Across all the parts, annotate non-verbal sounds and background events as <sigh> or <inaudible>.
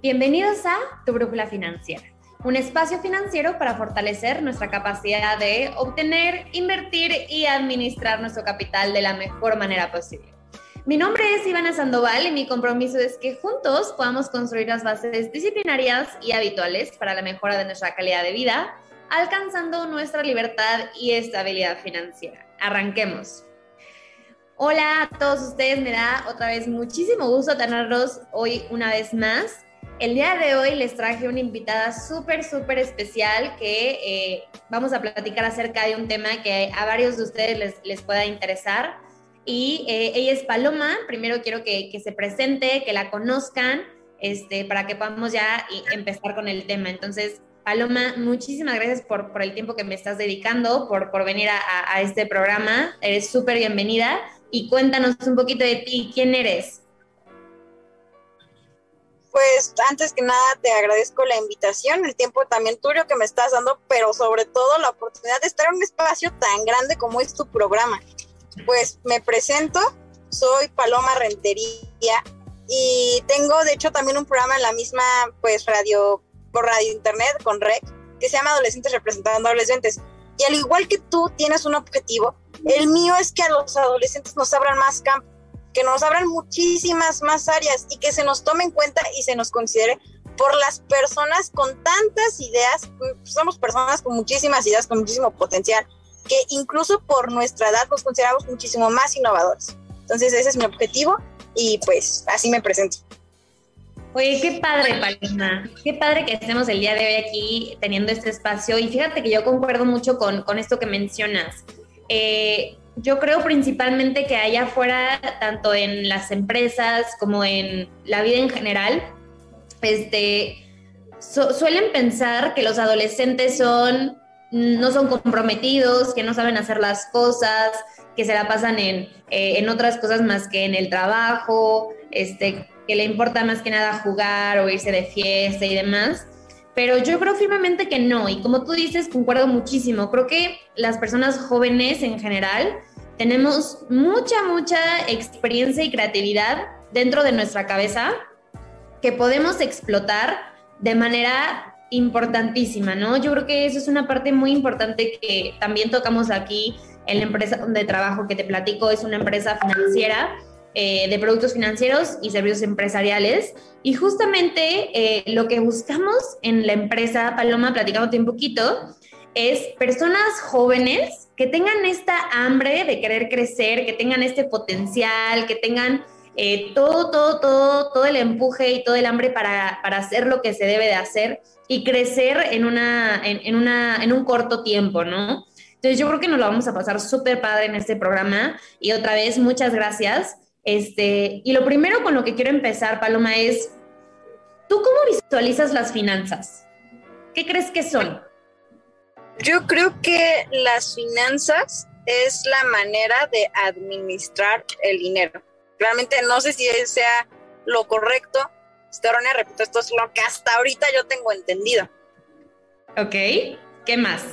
Bienvenidos a Tu Brújula Financiera, un espacio financiero para fortalecer nuestra capacidad de obtener, invertir y administrar nuestro capital de la mejor manera posible. Mi nombre es Ivana Sandoval y mi compromiso es que juntos podamos construir las bases disciplinarias y habituales para la mejora de nuestra calidad de vida, alcanzando nuestra libertad y estabilidad financiera. Arranquemos. Hola a todos ustedes, me da otra vez muchísimo gusto tenerlos hoy una vez más. El día de hoy les traje una invitada súper, súper especial que eh, vamos a platicar acerca de un tema que a varios de ustedes les, les pueda interesar. Y eh, ella es Paloma. Primero quiero que, que, se presente, que la conozcan, este, para que podamos ya empezar con el tema. Entonces, Paloma, muchísimas gracias por, por el tiempo que me estás dedicando, por, por venir a, a este programa. Eres súper bienvenida. Y cuéntanos un poquito de ti, ¿quién eres? Pues antes que nada te agradezco la invitación, el tiempo también tuyo que me estás dando, pero sobre todo la oportunidad de estar en un espacio tan grande como es tu programa. Pues me presento, soy Paloma Rentería y tengo de hecho también un programa en la misma pues radio, por radio internet, con REC, que se llama Adolescentes Representando Adolescentes. Y al igual que tú tienes un objetivo, el mío es que a los adolescentes nos abran más campo que nos abran muchísimas más áreas y que se nos tome en cuenta y se nos considere por las personas con tantas ideas, somos personas con muchísimas ideas, con muchísimo potencial, que incluso por nuestra edad nos consideramos muchísimo más innovadores. Entonces ese es mi objetivo y pues así me presento. Oye, qué padre, Paloma. Qué padre que estemos el día de hoy aquí teniendo este espacio. Y fíjate que yo concuerdo mucho con, con esto que mencionas. Eh, yo creo principalmente que allá afuera, tanto en las empresas como en la vida en general, este, suelen pensar que los adolescentes son, no son comprometidos, que no saben hacer las cosas, que se la pasan en, eh, en otras cosas más que en el trabajo, este, que le importa más que nada jugar o irse de fiesta y demás. Pero yo creo firmemente que no, y como tú dices, concuerdo muchísimo. Creo que las personas jóvenes en general tenemos mucha, mucha experiencia y creatividad dentro de nuestra cabeza que podemos explotar de manera importantísima, ¿no? Yo creo que eso es una parte muy importante que también tocamos aquí en la empresa donde trabajo, que te platico, es una empresa financiera eh, de productos financieros y servicios empresariales. Y justamente eh, lo que buscamos en la empresa Paloma, platicándote un poquito, es personas jóvenes que tengan esta hambre de querer crecer, que tengan este potencial, que tengan eh, todo, todo, todo, todo el empuje y todo el hambre para, para, hacer lo que se debe de hacer y crecer en, una, en, una, en un corto tiempo, ¿no? Entonces yo creo que nos lo vamos a pasar súper padre en este programa y otra vez muchas gracias. Este, y lo primero con lo que quiero empezar, Paloma, es, ¿tú cómo visualizas las finanzas? ¿Qué crees que son? Yo creo que las finanzas es la manera de administrar el dinero. Realmente no sé si sea lo correcto. Esteronia, repito, esto es lo que hasta ahorita yo tengo entendido. Ok, ¿qué más?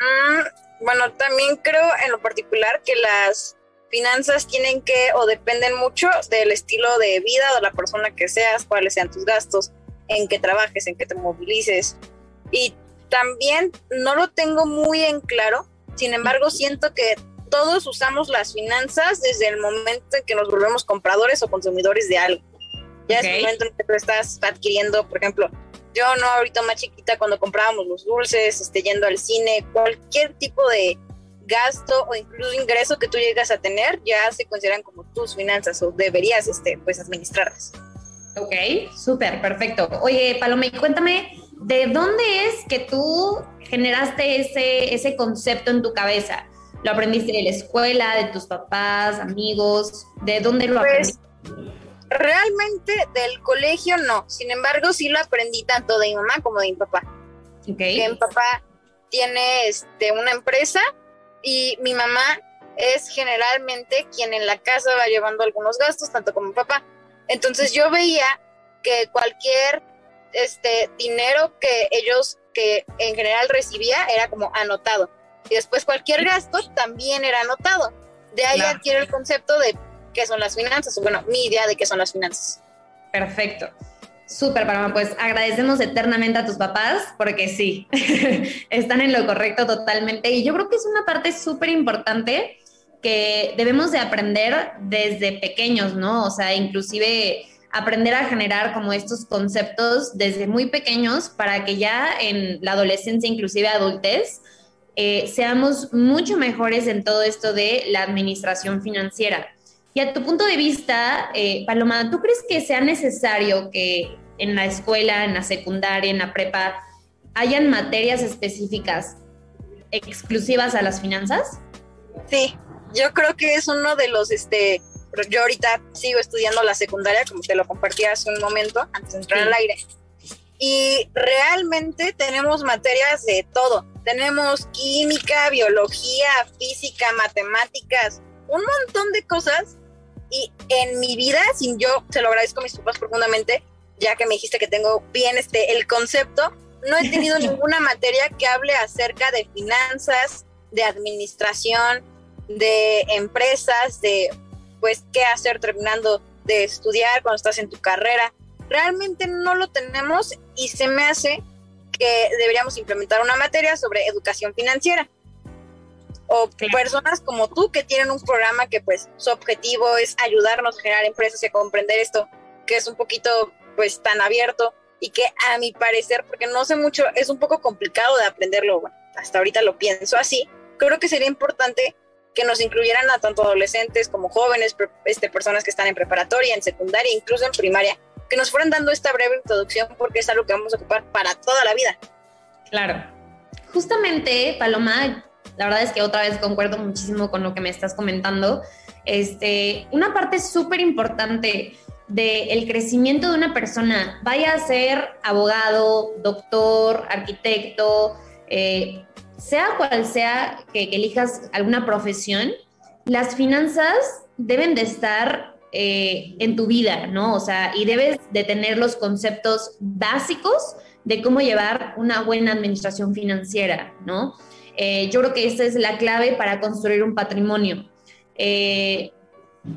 Mm, bueno, también creo en lo particular que las finanzas tienen que o dependen mucho del estilo de vida de la persona que seas, cuáles sean tus gastos, en qué trabajes, en qué te movilices. Y también no lo tengo muy en claro, sin embargo siento que todos usamos las finanzas desde el momento en que nos volvemos compradores o consumidores de algo. Ya es el momento en que tú estás adquiriendo, por ejemplo, yo no ahorita más chiquita cuando comprábamos los dulces, este, yendo al cine, cualquier tipo de gasto o incluso ingreso que tú llegas a tener ya se consideran como tus finanzas o deberías este, pues administrarlas. Ok, súper, perfecto. Oye, Paloma, y cuéntame, ¿de dónde es que tú generaste ese, ese concepto en tu cabeza? ¿Lo aprendiste de la escuela, de tus papás, amigos? ¿De dónde lo Pues, aprendiste? Realmente del colegio no, sin embargo sí lo aprendí tanto de mi mamá como de mi papá. Ok, que mi papá tiene este, una empresa y mi mamá es generalmente quien en la casa va llevando algunos gastos, tanto como mi papá. Entonces yo veía que cualquier este, dinero que ellos, que en general recibía, era como anotado. Y después cualquier gasto también era anotado. De ahí Claro. adquiero el concepto de qué son las finanzas, o bueno, mi idea de qué son las finanzas. perfecto. Súper, Paloma. Pues agradecemos eternamente a tus papás porque sí, <laughs> están en lo correcto totalmente. Y yo creo que es una parte súper importante que debemos de aprender desde pequeños, ¿no? O sea, inclusive aprender a generar como estos conceptos desde muy pequeños para que ya en la adolescencia, inclusive adultez, eh, seamos mucho mejores en todo esto de la administración financiera. Y a tu punto de vista, eh, Paloma, ¿tú crees que sea necesario que en la escuela, en la secundaria, en la prepa, hayan materias específicas exclusivas a las finanzas? Sí, yo creo que es uno de los, este, yo ahorita sigo estudiando la secundaria, como te lo compartí hace un momento, antes de entrar Sí. al aire. Y realmente tenemos materias de todo. Tenemos química, biología, física, matemáticas, un montón de cosas. Y en mi vida, sin yo se lo agradezco a mis papás profundamente, ya que me dijiste que tengo bien este el concepto, no he tenido <laughs> ninguna materia que hable acerca de finanzas, de administración, de empresas, de pues qué hacer terminando de estudiar cuando estás en tu carrera. Realmente no lo tenemos y se me hace que deberíamos implementar una materia sobre educación financiera. O Claro. personas como tú que tienen un programa que pues su objetivo es ayudarnos a generar empresas y a comprender esto, que es un poquito pues tan abierto y que a mi parecer, porque no sé mucho, es un poco complicado de aprenderlo, bueno, hasta ahorita lo pienso así, creo que sería importante que nos incluyeran a tanto adolescentes como jóvenes, este, personas que están en preparatoria, en secundaria, incluso en primaria, que nos fueran dando esta breve introducción porque es algo que vamos a ocupar para toda la vida. Claro. Justamente, Paloma, la verdad es que otra vez concuerdo muchísimo con lo que me estás comentando. Este, una parte súper importante del crecimiento de una persona, vaya a ser abogado, doctor, arquitecto, eh, sea cual sea que, elijas alguna profesión, las finanzas deben de estar eh, en tu vida, ¿no? O sea, y debes de tener los conceptos básicos de cómo llevar una buena administración financiera, ¿no? Eh, yo creo que esta es la clave para construir un patrimonio. Eh,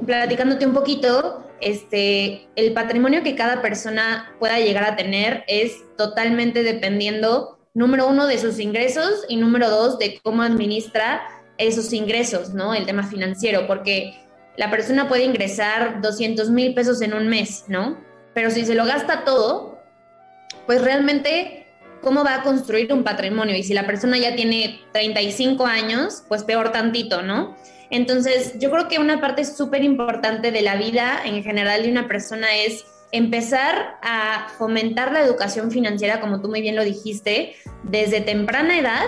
platicándote un poquito, este, el patrimonio que cada persona pueda llegar a tener es totalmente dependiendo, número uno, de sus ingresos y número dos, de cómo administra esos ingresos, ¿no? El tema financiero, porque la persona puede ingresar 200 mil pesos en un mes, ¿no? Pero si se lo gasta todo, pues realmente, ¿cómo va a construir un patrimonio? Y si la persona ya tiene 35 años, pues peor tantito, ¿no? Entonces, yo creo que una parte súper importante de la vida en general de una persona es empezar a fomentar la educación financiera, como tú muy bien lo dijiste, desde temprana edad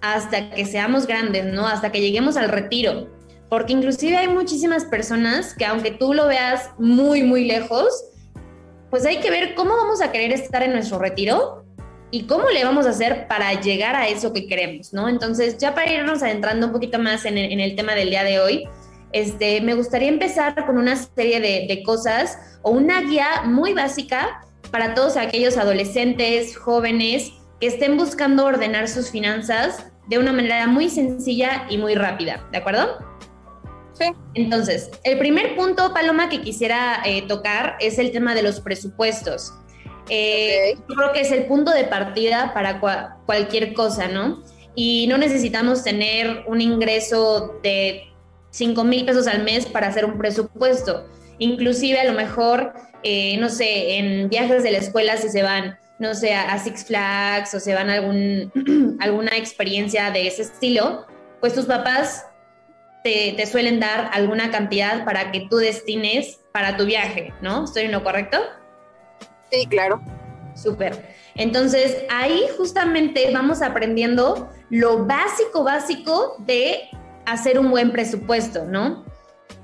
hasta que seamos grandes, ¿no? Hasta que lleguemos al retiro. Porque inclusive hay muchísimas personas que aunque tú lo veas muy, muy lejos, pues hay que ver cómo vamos a querer estar en nuestro retiro y cómo le vamos a hacer para llegar a eso que queremos, ¿no? Entonces, ya para irnos adentrando un poquito más en el, en el tema del día de hoy, este, me gustaría empezar con una serie de, de cosas o una guía muy básica para todos aquellos adolescentes, jóvenes que estén buscando ordenar sus finanzas de una manera muy sencilla y muy rápida, ¿de acuerdo? Sí. Entonces, el primer punto, Paloma, que quisiera eh, tocar es el tema de los presupuestos. Eh. Yo creo que es el punto de partida para cua- cualquier cosa, ¿no? Y no necesitamos tener un ingreso de 5 mil pesos al mes para hacer un presupuesto. Inclusive a lo mejor, eh, no sé, en viajes de la escuela si se van, no sé, a Six Flags o se van a algún, <clears throat> alguna experiencia de ese estilo, pues tus papás te, te suelen dar alguna cantidad para que tú destines para tu viaje, ¿no? ¿Estoy en lo correcto? Sí, claro. Súper. Entonces, ahí justamente vamos aprendiendo lo básico, básico de hacer un buen presupuesto, ¿no?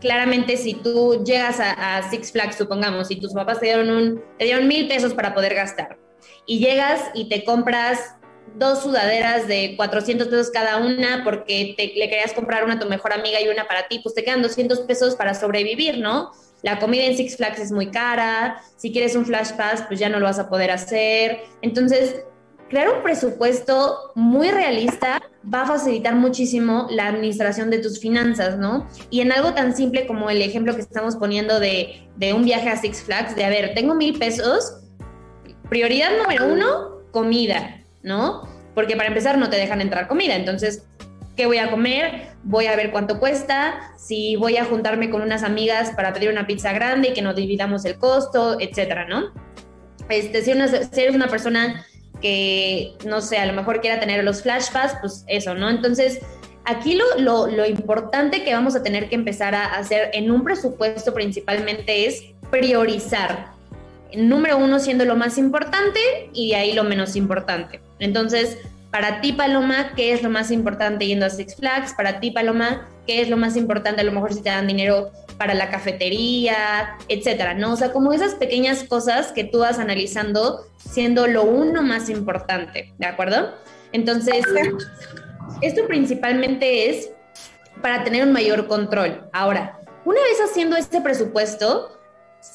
Claramente, si tú llegas a, Six Flags, supongamos, y tus papás te dieron, un, te dieron mil pesos para poder gastar, y llegas y te compras dos sudaderas de 400 pesos cada una porque te, le querías comprar una a tu mejor amiga y una para ti, pues te quedan 200 pesos para sobrevivir, ¿no? La comida en Six Flags es muy cara, si quieres un Flash Pass, pues ya no lo vas a poder hacer. Entonces, crear un presupuesto muy realista va a facilitar muchísimo la administración de tus finanzas, ¿no? Y en algo tan simple como el ejemplo que estamos poniendo de, de un viaje a Six Flags, de, a ver, tengo mil pesos, prioridad número uno, comida, ¿no? Porque para empezar no te dejan entrar comida, entonces qué voy a comer, voy a ver cuánto cuesta, si voy a juntarme con unas amigas para pedir una pizza grande y que nos dividamos el costo, etcétera, ¿no? Este, si, eres una persona que, no sé, a lo mejor quiera tener los flashbacks, pues eso, ¿no? Entonces, aquí lo, lo, lo importante que vamos a tener que empezar a hacer en un presupuesto principalmente es priorizar. Número uno siendo lo más importante y de ahí lo menos importante. Entonces, para ti, Paloma, ¿qué es lo más importante yendo a Six Flags? Para ti, Paloma, ¿qué es lo más importante? A lo mejor si te dan dinero para la cafetería, etcétera, ¿no? O sea, como esas pequeñas cosas que tú vas analizando siendo lo uno más importante, ¿de acuerdo? Entonces, esto principalmente es para tener un mayor control. Ahora, una vez haciendo este presupuesto,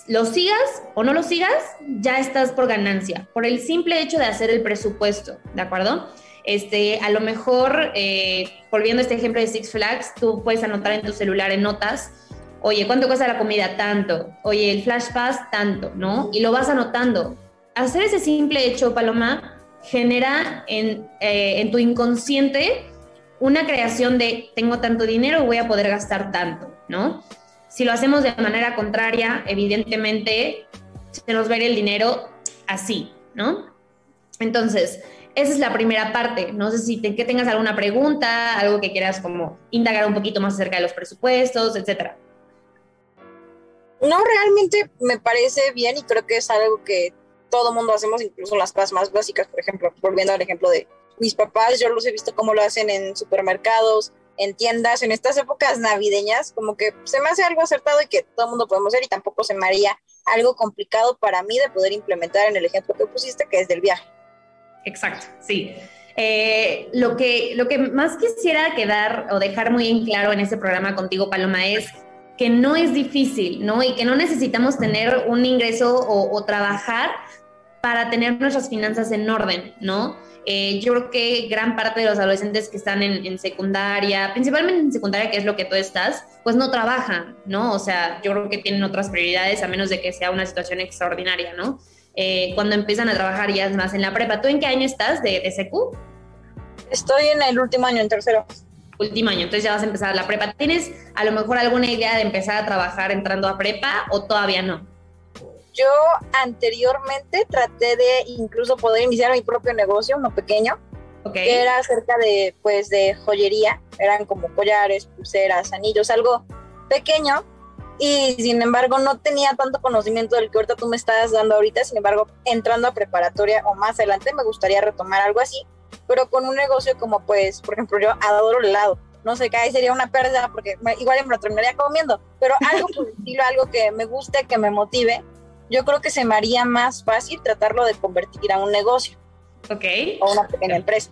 lo sigas o no lo sigas, ya estás por ganancia, por el simple hecho de hacer el presupuesto, ¿de acuerdo? Este, a lo mejor, eh, volviendo a este ejemplo de Six Flags, tú puedes anotar en tu celular en notas, oye, ¿cuánto cuesta la comida? Tanto. Oye, el Flash Pass, tanto, ¿no? Y lo vas anotando. Hacer ese simple hecho, Paloma, genera en, eh, en tu inconsciente una creación de tengo tanto dinero, voy a poder gastar tanto, ¿no? Si lo hacemos de manera contraria, evidentemente se nos va el dinero así, ¿no? Entonces, esa es la primera parte. No sé si que tengas alguna pregunta, algo que quieras como indagar un poquito más acerca de los presupuestos, etcétera. No, realmente me parece bien y creo que es algo que todo mundo hacemos, incluso las cosas más básicas, por ejemplo, volviendo al ejemplo de mis papás, yo los he visto cómo lo hacen en supermercados, en tiendas, en estas épocas navideñas, como que se me hace algo acertado y que todo el mundo podemos hacer y tampoco se me haría algo complicado para mí de poder implementar en el ejemplo que pusiste, que es del viaje. Exacto, sí. Eh, lo, que, lo que más quisiera quedar o dejar muy en claro en este programa contigo, Paloma, es que no es difícil, ¿no? Y que no necesitamos tener un ingreso o, trabajar para tener nuestras finanzas en orden, ¿no? Eh, yo creo que gran parte de los adolescentes que están en, en, secundaria, principalmente en secundaria, que es lo que tú estás, pues no trabajan, ¿no? O sea, yo creo que tienen otras prioridades a menos de que sea una situación extraordinaria, ¿no? Eh, cuando empiezan a trabajar ya es más en la prepa. ¿Tú en qué año estás de, de secu? Estoy en el último año, en tercero. Último año, entonces ya vas a empezar la prepa. ¿Tienes a lo mejor alguna idea de empezar a trabajar entrando a prepa o todavía no? Yo anteriormente traté de incluso poder iniciar mi propio negocio, uno pequeño, okay. que era acerca de, pues, de joyería. Eran como collares, pulseras, anillos, algo pequeño, y sin embargo no tenía tanto conocimiento del que ahorita tú me estás dando ahorita, sin embargo entrando a preparatoria o más adelante me gustaría retomar algo así, pero con un negocio como pues, por ejemplo, yo adoro el helado, no sé, ahí sería una pérdida porque igual me lo terminaría comiendo, pero algo por <laughs> estilo, algo que me guste, que me motive, yo creo que se me haría más fácil tratarlo de convertir a un negocio. Ok. O una pequeña empresa.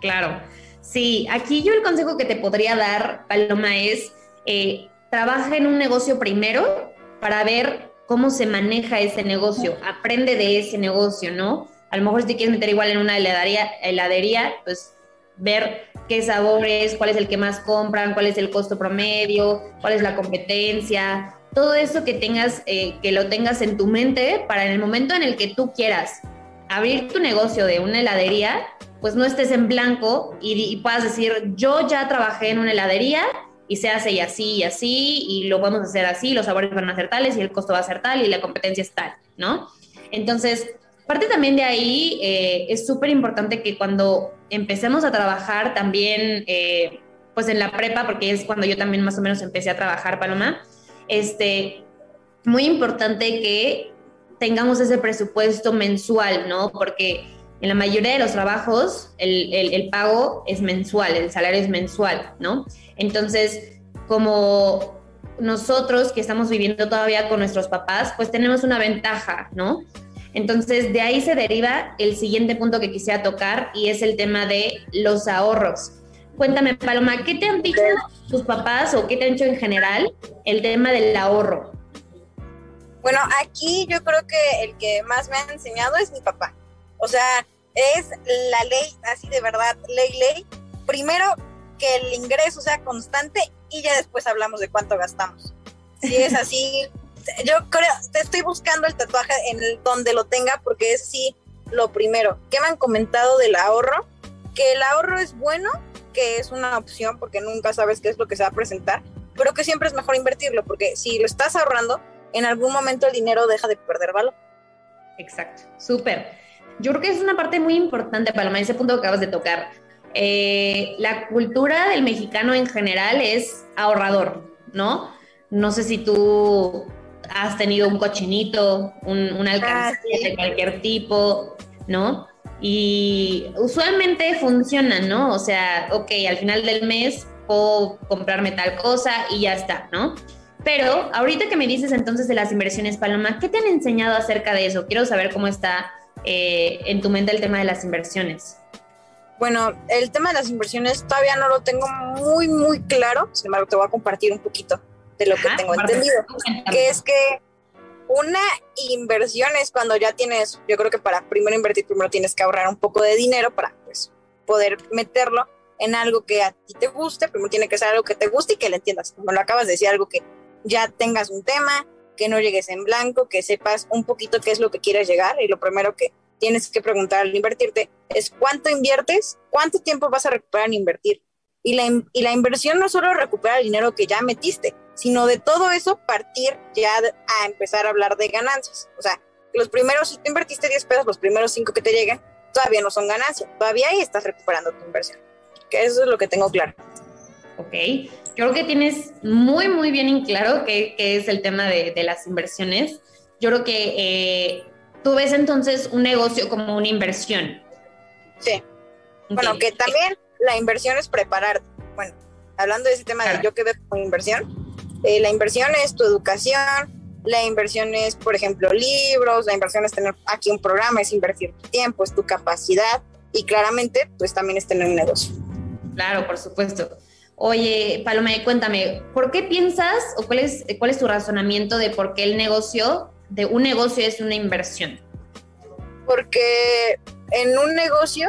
Claro. Sí, aquí yo el consejo que te podría dar, Paloma, es eh, trabaja en un negocio primero para ver cómo se maneja ese negocio, aprende de ese negocio, ¿no? A lo mejor si te quieres meter igual en una heladería, heladería pues ver qué sabores, cuál es el que más compran, cuál es el costo promedio, cuál es la competencia, todo eso que tengas, eh, que lo tengas en tu mente para en el momento en el que tú quieras abrir tu negocio de una heladería, pues no estés en blanco y, y puedas decir, yo ya trabajé en una heladería y se hace y así y así, y lo podemos hacer así, los sabores van a ser tales y el costo va a ser tal y la competencia es tal, ¿no? Entonces, parte también de ahí eh, es súper importante que cuando empecemos a trabajar también, eh, pues en la prepa, porque es cuando yo también más o menos empecé a trabajar, Paloma, este, muy importante que tengamos ese presupuesto mensual, ¿no? Porque en la mayoría de los trabajos el, el, pago es mensual, el salario es mensual, ¿no? Entonces, como nosotros que estamos viviendo todavía con nuestros papás, pues tenemos una ventaja, ¿no? Entonces, de ahí se deriva el siguiente punto que quisiera tocar y es el tema de los ahorros. Cuéntame, Paloma, ¿qué te han dicho tus papás o qué te han dicho en general el tema del ahorro? Bueno, aquí yo creo que el que más me ha enseñado es mi papá. O sea, es la ley, así de verdad, ley, ley. Primero, que el ingreso sea constante y ya después hablamos de cuánto gastamos. Si es así, <laughs> yo creo, te estoy buscando el tatuaje en el, donde lo tenga porque es sí lo primero. ¿Qué me han comentado del ahorro? Que el ahorro es bueno, que es una opción porque nunca sabes qué es lo que se va a presentar, pero que siempre es mejor invertirlo porque si lo estás ahorrando, en algún momento el dinero deja de perder valor. Exacto, súper. Yo creo que es una parte muy importante, Paloma, ese punto que acabas de tocar. Eh, la cultura del mexicano en general es ahorrador, ¿no? No sé si tú has tenido un cochinito, un, un alcance ah, de cualquier tipo, ¿no? Y usualmente funciona, ¿no? O sea, ok, al final del mes puedo comprarme tal cosa y ya está, ¿no? Pero ahorita que me dices entonces de las inversiones, Paloma, ¿qué te han enseñado acerca de eso? Quiero saber cómo está eh, en tu mente el tema de las inversiones. Bueno, el tema de las inversiones todavía no lo tengo muy, muy claro, sin embargo te voy a compartir un poquito de lo que tengo entendido, que es que una inversión es cuando ya tienes, yo creo que para primero invertir, primero tienes que ahorrar un poco de dinero para pues, poder meterlo en algo que a ti te guste, primero tiene que ser algo que te guste y que le entiendas, como lo acabas de decir, algo que ya tengas un tema, que no llegues en blanco, que sepas un poquito qué es lo que quieres llegar. Y lo primero que tienes que preguntar al invertirte es cuánto inviertes, cuánto tiempo vas a recuperar en invertir. Y la, y la inversión no solo recupera el dinero que ya metiste, sino de todo eso partir ya a empezar a hablar de ganancias. O sea, los primeros, si tú invertiste 10 pesos, los primeros 5 que te lleguen, todavía no son ganancias, todavía ahí estás recuperando tu inversión. Que eso es lo que tengo claro. Ok, yo creo que tienes muy, muy bien en claro qué, es el tema de, de, las inversiones. Yo creo que eh, tú ves entonces un negocio como una inversión. Sí. Bueno, que también la inversión es prepararte. Bueno, hablando de ese tema de yo que veo como inversión, eh, la inversión es tu educación, la inversión es, por ejemplo, libros, la inversión es tener aquí un programa, es invertir tu tiempo, es tu capacidad y claramente pues también es tener un negocio. Claro, por supuesto. Oye, Paloma, cuéntame, ¿por qué piensas o cuál es, cuál es tu razonamiento de por qué el negocio de un negocio es una inversión? Porque en un negocio...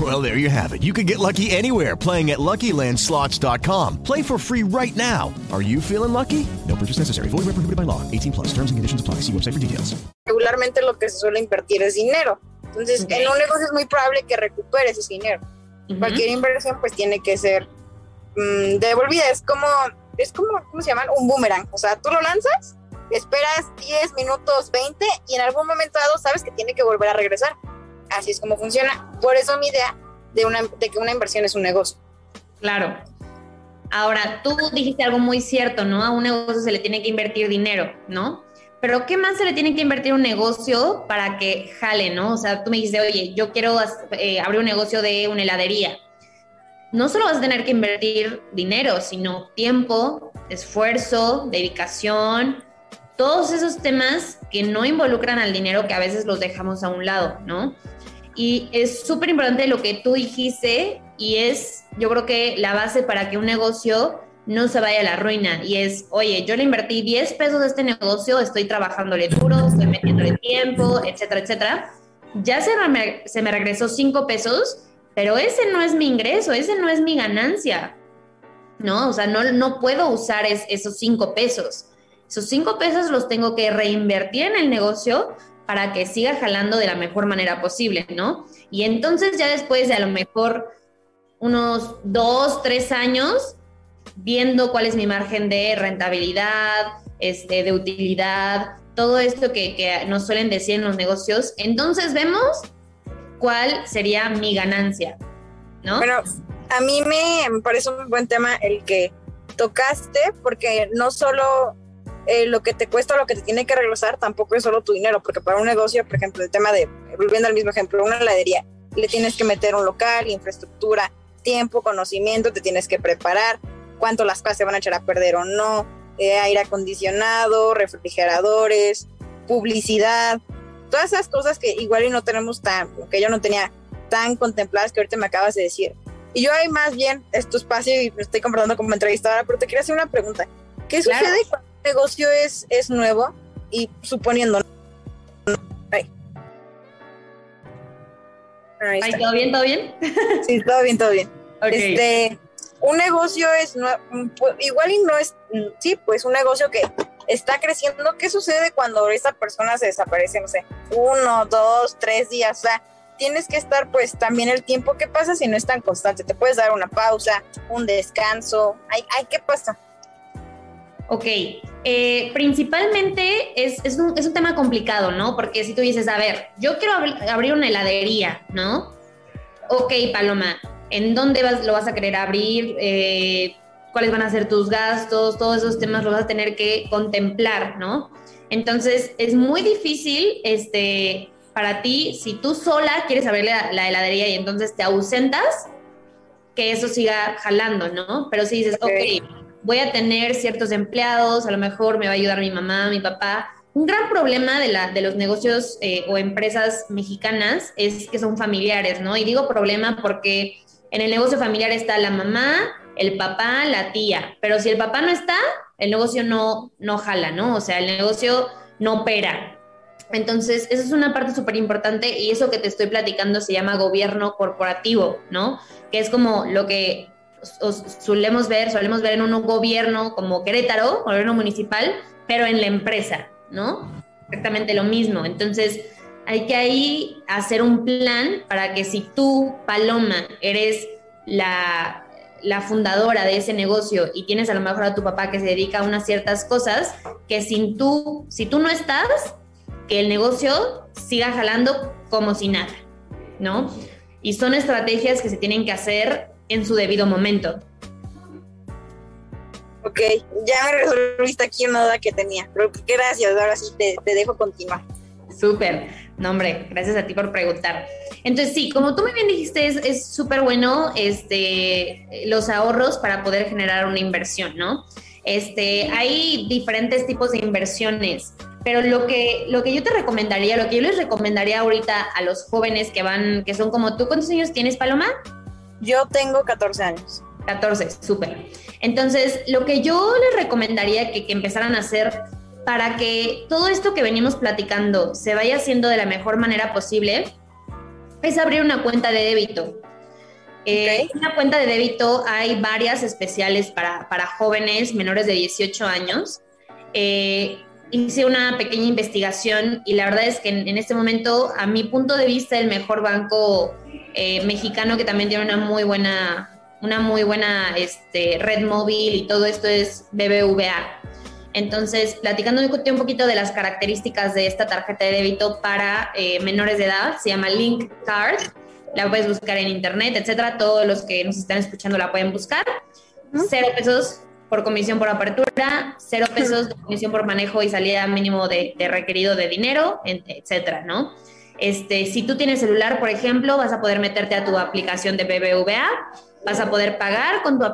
Well, there you have it. You can get lucky anywhere playing at LuckyLandSlots.com. Play for free right now. Are you feeling lucky? No purchase necessary. Void where prohibited by law. 18 plus. Terms and conditions apply. See website for details. Regularmente lo que se suele invertir es dinero. Entonces, okay. en un negocio es muy probable que recuperes ese dinero. Uh -huh. Cualquier inversión pues tiene que ser mmm, devolvida. Es como, es como, ¿cómo se llaman? Un boomerang. O sea, tú lo lanzas, esperas 10 minutos, 20 y en algún momento dado sabes que tiene que volver a regresar. Así es como funciona. Por eso mi idea de, una, de que una inversión es un negocio. Claro. Ahora, tú dijiste algo muy cierto, ¿no? A un negocio se le tiene que invertir dinero, ¿no? Pero ¿qué más se le tiene que invertir un negocio para que jale, ¿no? O sea, tú me dijiste, oye, yo quiero eh, abrir un negocio de una heladería no solo vas a tener que invertir dinero, sino tiempo, esfuerzo, dedicación, todos esos temas que no involucran al dinero que a veces los dejamos a un lado, ¿no? Y es súper importante lo que tú dijiste y es, yo creo que la base para que un negocio no se vaya a la ruina y es, oye, yo le invertí 10 pesos a este negocio, estoy trabajándole duro, estoy metiéndole tiempo, etcétera, etcétera. Ya se me, se me regresó 5 pesos pero ese no es mi ingreso, ese no es mi ganancia, ¿no? O sea, no, no puedo usar es, esos cinco pesos. Esos cinco pesos los tengo que reinvertir en el negocio para que siga jalando de la mejor manera posible, ¿no? Y entonces ya después de a lo mejor unos dos, tres años, viendo cuál es mi margen de rentabilidad, este, de utilidad, todo esto que, que nos suelen decir en los negocios, entonces vemos cuál sería mi ganancia, ¿no? Bueno, a mí me, parece un buen tema el que tocaste, porque no solo eh, lo que te cuesta lo que te tiene que regresar tampoco es solo tu dinero, porque para un negocio, por ejemplo, el tema de, volviendo al mismo ejemplo, una heladería, le tienes que meter un local, infraestructura, tiempo, conocimiento, te tienes que preparar, cuánto las cosas se van a echar a perder o no, eh, aire acondicionado, refrigeradores, publicidad, todas esas cosas que igual y no tenemos tan, que yo no tenía tan contempladas que ahorita me acabas de decir. Y yo hay más bien tu espacio y me estoy comportando como entrevistadora, pero te quería hacer una pregunta. ¿Qué sucede cuando negocio es, es nuevo y suponiendo... Ay. Ahí ¿Todo bien? ¿Todo bien? sí, todo bien, todo bien. <laughs> Este, un negocio es igual y no es, sí, pues un negocio que está creciendo. ¿Qué sucede cuando esta persona se desaparece? No sé, uno, dos, tres días. O sea, tienes que estar pues también el tiempo. ¿Qué pasa si no es tan constante? Te puedes dar una pausa, un descanso. Ay, ay ¿qué pasa? Ok, eh, principalmente es, es, un, es, un, tema complicado, ¿no? Porque si tú dices, a ver, yo quiero abrir una heladería, ¿no? Ok, Paloma, ¿en dónde vas, lo vas a querer abrir? Eh, ¿Cuáles van a ser tus gastos? Todos esos temas los vas a tener que contemplar, ¿no? Entonces, es muy difícil, este, para ti, si tú sola quieres abrir la, heladería y entonces te ausentas, que eso siga jalando, ¿no? Pero si dices, ok, voy a tener ciertos empleados, a lo mejor me va a ayudar mi mamá, mi papá. Un gran problema de, la, de los negocios eh, o empresas mexicanas es que son familiares, ¿no? Y digo problema porque en el negocio familiar está la mamá, el papá, la tía, pero si el papá no está, el negocio no, no jala, ¿no? O sea, el negocio no opera. Entonces, esa es una parte súper importante y eso que te estoy platicando se llama gobierno corporativo, ¿no? Que es como lo que solemos ver, solemos ver en un gobierno como Querétaro, gobierno municipal, pero en la empresa, ¿no? Exactamente lo mismo. Entonces, hay que ahí hacer un plan para que si tú, Paloma, eres la, la fundadora de ese negocio y tienes a lo mejor a tu papá que se dedica a unas ciertas cosas, que sin tú, si tú no estás, que el negocio siga jalando como si nada, ¿no? Y son estrategias que se tienen que hacer en su debido momento. Ok, ya me resolviste aquí una duda que tenía, gracias, ahora sí te, dejo continuar. Súper, no hombre, gracias a ti por preguntar. Entonces sí, como tú muy bien dijiste, es súper bueno este, los ahorros para poder generar una inversión, ¿no? Este, hay diferentes tipos de inversiones. Pero lo que, lo que yo te recomendaría, lo que yo les recomendaría ahorita a los jóvenes que van, que son como tú, ¿cuántos años tienes, Paloma? Yo tengo 14 años. 14, súper. Entonces, lo que yo les recomendaría que, que empezaran a hacer para que todo esto que venimos platicando se vaya haciendo de la mejor manera posible es abrir una cuenta de débito. Eh, una cuenta de débito hay varias especiales para, para jóvenes menores de 18 años. Eh, hice una pequeña investigación y la verdad es que en, este momento, a mi punto de vista, el mejor banco eh, mexicano que también tiene una muy buena, una muy buena este, red móvil y todo esto es BBVA. Entonces, platicando un poquito de las características de esta tarjeta de débito para eh, menores de edad, se llama Link Card. La puedes buscar en internet, etcétera. Todos los que nos están escuchando la pueden buscar. Cero pesos por comisión por apertura, cero pesos de comisión por manejo y salida mínimo de, requerido de dinero, etcétera, ¿no? Este, si tú tienes celular, por ejemplo, vas a poder meterte a tu aplicación de BBVA, vas a poder pagar con tu,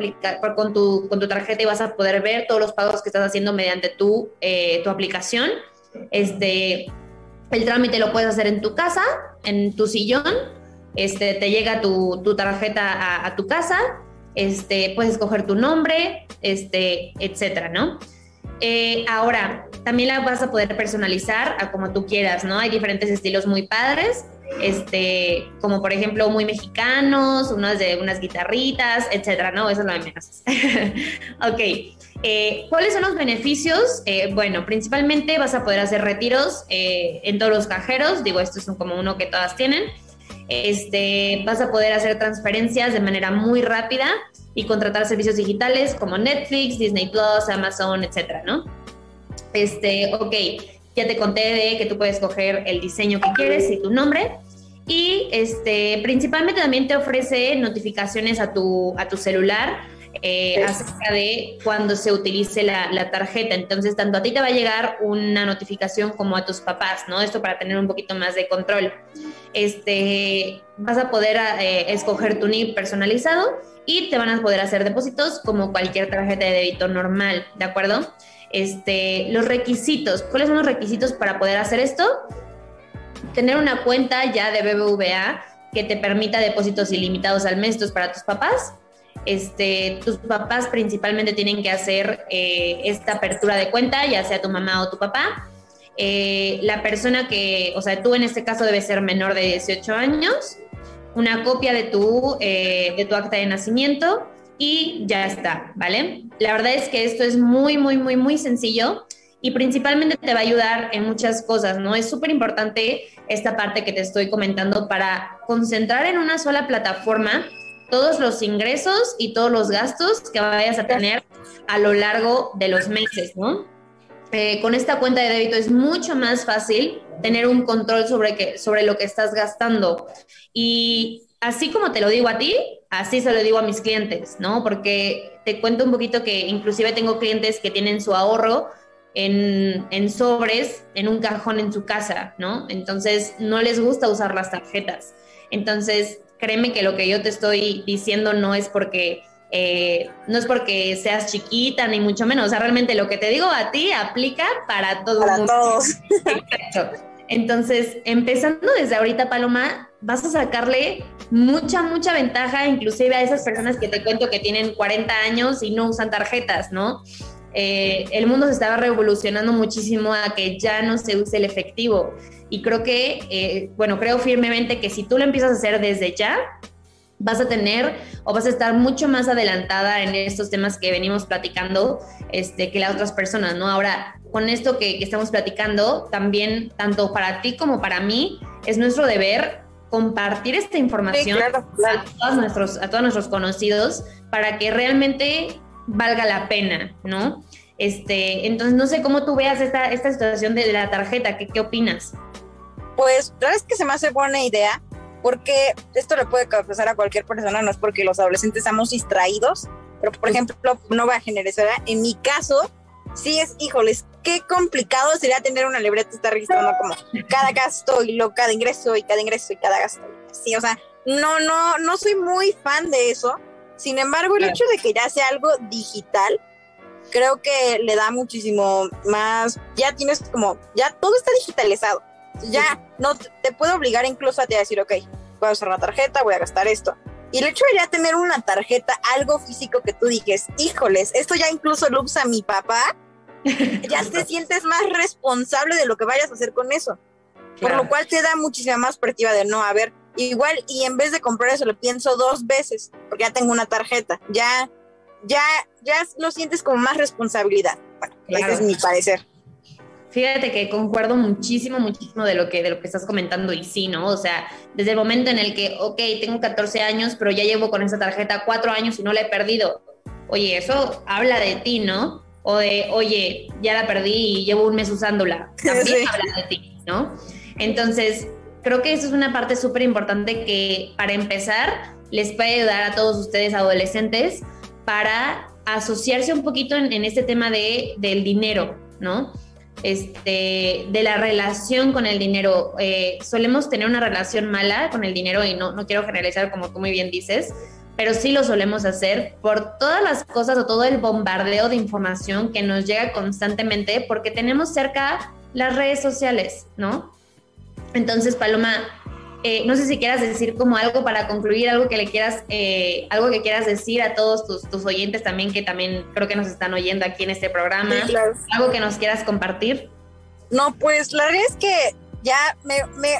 con tu, con tu tarjeta y vas a poder ver todos los pagos que estás haciendo mediante tu, eh, tu aplicación. Este, el trámite lo puedes hacer en tu casa, en tu sillón, este, te llega tu, tu tarjeta a, a tu casa este, puedes escoger tu nombre, este, etcétera, ¿no? Eh, ahora, también la vas a poder personalizar a como tú quieras, ¿no? Hay diferentes estilos muy padres, este, como por ejemplo muy mexicanos, unos de unas guitarritas, etcétera, ¿no? Eso es lo de menos. <laughs> ok. Eh, ¿Cuáles son los beneficios? Eh, bueno, principalmente vas a poder hacer retiros en todos los cajeros, digo, estos son como uno que todas tienen. Este, vas a poder hacer transferencias de manera muy rápida y contratar servicios digitales como Netflix, Disney Plus, Amazon, etcétera, ¿no? Este, ok, ya te conté de que tú puedes coger el diseño que quieres y tu nombre. Y este, principalmente también te ofrece notificaciones a tu, a tu celular eh, acerca de cuando se utilice la, la, tarjeta. Entonces, tanto a ti te va a llegar una notificación como a tus papás, ¿no? Esto para tener un poquito más de control. Este, vas a poder eh, escoger tu NIP personalizado y te van a poder hacer depósitos como cualquier tarjeta de débito normal, ¿de acuerdo? Este, los requisitos, ¿cuáles son los requisitos para poder hacer esto? tener una cuenta ya de BBVA que te permita depósitos ilimitados al mes, para tus papás. Este, tus papás principalmente tienen que hacer eh, esta apertura de cuenta, ya sea tu mamá o tu papá. Eh, la persona que, o sea, tú en este caso debes ser menor de 18 años, una copia de tu, eh, de tu acta de nacimiento y ya está, ¿vale? La verdad es que esto es muy, muy, muy, muy sencillo y principalmente te va a ayudar en muchas cosas, ¿no? Es súper importante esta parte que te estoy comentando para concentrar en una sola plataforma todos los ingresos y todos los gastos que vayas a tener a lo largo de los meses, ¿no? Eh, con esta cuenta de débito es mucho más fácil tener un control sobre, que, sobre lo que estás gastando. Y así como te lo digo a ti, así se lo digo a mis clientes, ¿no? Porque te cuento un poquito que inclusive tengo clientes que tienen su ahorro en, sobres, en un cajón en su casa, ¿no? Entonces no les gusta usar las tarjetas. Entonces, créeme que lo que yo te estoy diciendo no es porque eh, no es porque seas chiquita ni mucho menos. O sea, realmente lo que te digo a ti aplica para todo para todos. <laughs> Exacto. Entonces, empezando desde ahorita, Paloma, vas a sacarle mucha, mucha ventaja, inclusive a esas personas que te cuento que tienen 40 años y no usan tarjetas, ¿no? Eh, el mundo se estaba revolucionando muchísimo a que ya no se use el efectivo. Y creo que, eh, bueno, creo firmemente que si tú lo empiezas a hacer desde ya, vas a tener o vas a estar mucho más adelantada en estos temas que venimos platicando este, que las otras personas, ¿no? Ahora, con esto que, estamos platicando, también, tanto para ti como para mí, es nuestro deber compartir esta información A, todos nuestros, a todos nuestros conocidos para que realmente valga la pena, ¿no? Este, entonces no sé cómo tú veas esta, esta situación de la tarjeta, ¿qué, qué opinas? Pues la verdad es que se me hace buena idea, porque esto le puede pasar a cualquier persona, no es porque los adolescentes estamos distraídos, pero por ejemplo, no va a generar, en mi caso, sí es, híjoles, qué complicado sería tener una libreta, estar registrando como cada gasto y lo, cada ingreso y cada ingreso y cada gasto. Sí, o sea, no, no, no soy muy fan de eso, sin embargo, el hecho de que ya sea algo digital, creo que le da muchísimo más, ya tienes como, ya todo está digitalizado. Ya no te puedo obligar incluso a a decir, ok, voy a usar la tarjeta, voy a gastar esto. Y el hecho de ya tener una tarjeta, algo físico que tú dijes, híjoles, esto ya incluso lo usa mi papá, <laughs> ya te sientes más responsable de lo que vayas a hacer con eso. Por lo cual te da muchísima más perspectiva de no, a ver, igual y en vez de comprar eso lo pienso dos veces, porque ya tengo una tarjeta, ya, ya, ya lo sientes como más responsabilidad. Bueno, ese es mi parecer. Fíjate que concuerdo muchísimo, muchísimo de lo que de lo que estás comentando y sí, ¿no? O sea, desde el momento en el que, ok, tengo 14 años, pero ya llevo con esa tarjeta cuatro años y no la he perdido. Oye, eso habla de ti, ¿no? O de, oye, ya la perdí y llevo un mes usándola. <laughs> También habla de ti, ¿no? Entonces, creo que eso es una parte súper importante que para empezar les puede ayudar a todos ustedes adolescentes para asociarse un poquito en, este tema de, del dinero, ¿no? Este, de la relación con el dinero. Eh, solemos tener una relación mala con el dinero y no, no quiero generalizar como tú muy bien dices, pero sí lo solemos hacer por todas las cosas o todo el bombardeo de información que nos llega constantemente porque tenemos cerca las redes sociales, ¿no? Entonces, Paloma, eh, no sé si quieras decir como algo para concluir, algo que le quieras, eh, algo que quieras decir a todos tus, oyentes también, que también creo que nos están oyendo aquí en este programa. Algo que nos quieras compartir. No, pues la verdad es que ya me,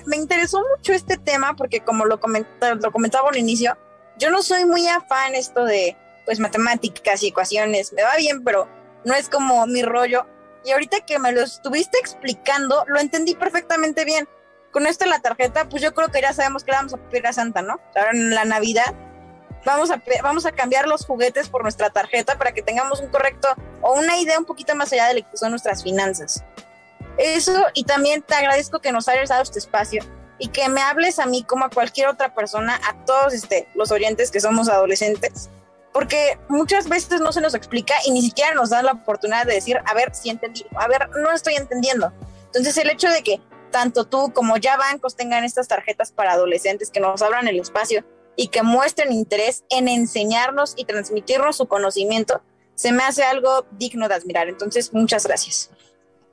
me, interesó mucho este tema porque como lo, lo comentaba al inicio, yo no soy muy afán esto de pues matemáticas y ecuaciones, me va bien, pero no es como mi rollo. Y ahorita que me lo estuviste explicando, lo entendí perfectamente bien con esto la tarjeta, pues yo creo que ya sabemos que le vamos a pedir a Santa, ¿no? Ahora en la Navidad vamos a, vamos a cambiar los juguetes por nuestra tarjeta para que tengamos un correcto o una idea un poquito más allá de lo que son nuestras finanzas. Eso, y también te agradezco que nos hayas dado este espacio y que me hables a mí como a cualquier otra persona, a todos este, los oyentes que somos adolescentes, porque muchas veces no se nos explica y ni siquiera nos dan la oportunidad de decir, a ver si entendí, a ver, no estoy entendiendo. Entonces el hecho de que tanto tú como ya bancos tengan estas tarjetas para adolescentes que nos abran el espacio y que muestren interés en enseñarnos y transmitirnos su conocimiento, se me hace algo digno de admirar. Entonces, muchas gracias.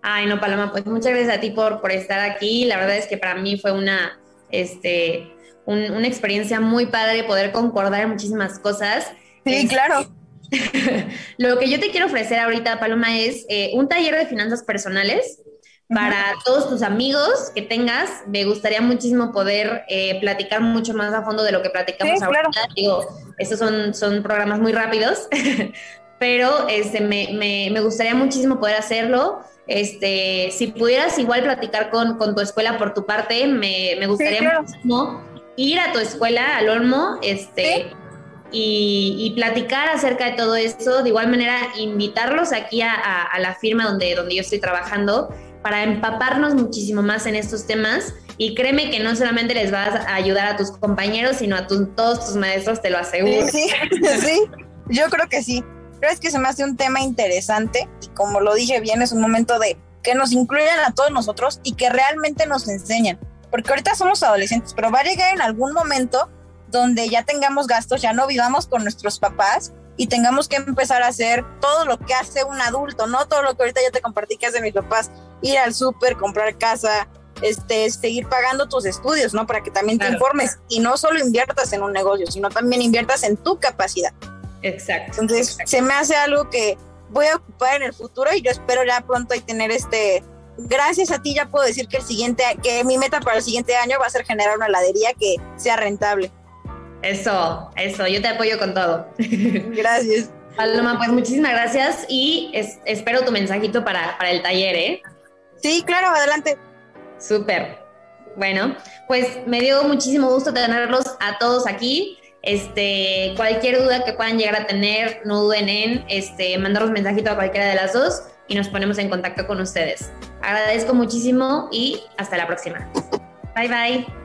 Ay, no, Paloma, pues muchas gracias a ti por, por estar aquí. La verdad es que para mí fue una, este, una experiencia muy padre poder concordar en muchísimas cosas. Sí, este, claro. <laughs> Lo que yo te quiero ofrecer ahorita, Paloma, es eh, un taller de finanzas personales para todos tus amigos que tengas. Me gustaría muchísimo poder eh, platicar mucho más a fondo de lo que platicamos ahorita. Digo, estos son, son programas muy rápidos, <laughs> pero este, me, me, me, gustaría muchísimo poder hacerlo. Este, si pudieras igual platicar con, con tu escuela por tu parte, me, me gustaría muchísimo ir a tu escuela, al Olmo, este, y, y, platicar acerca de todo eso. De igual manera, invitarlos aquí a, a, a la firma donde, donde yo estoy trabajando para empaparnos muchísimo más en estos temas y créeme que no solamente les vas a ayudar a tus compañeros, sino a todos tus maestros, te lo aseguro. Sí, <laughs> sí, yo creo que sí. Creo que se me hace un tema interesante y como lo dije bien, es un momento de que nos incluyan a todos nosotros y que realmente nos enseñen. Porque ahorita somos adolescentes, pero va a llegar en algún momento donde ya tengamos gastos, ya no vivamos con nuestros papás y tengamos que empezar a hacer todo lo que hace un adulto, no todo lo que ahorita ya te compartí que hacen mis papás, ir al súper, comprar casa, este, seguir pagando tus estudios, ¿no? Para que también te informes y no solo inviertas en un negocio, sino también inviertas en tu capacidad. Exacto. Entonces, exacto. se me hace algo que voy a ocupar en el futuro y yo espero ya pronto ahí tener este gracias a ti ya puedo decir que el siguiente que mi meta para el siguiente año va a ser generar una heladería que sea rentable. Eso, eso, yo te apoyo con todo. <laughs> Gracias. Paloma, pues muchísimas gracias y es, espero tu mensajito para, para el taller, ¿eh? Sí, claro, adelante. Súper. Bueno, pues me dio muchísimo gusto tenerlos a todos aquí. Este, cualquier duda que puedan llegar a tener, no duden en este, mandarnos mensajito a cualquiera de las dos y nos ponemos en contacto con ustedes. Agradezco muchísimo y hasta la próxima. Bye bye.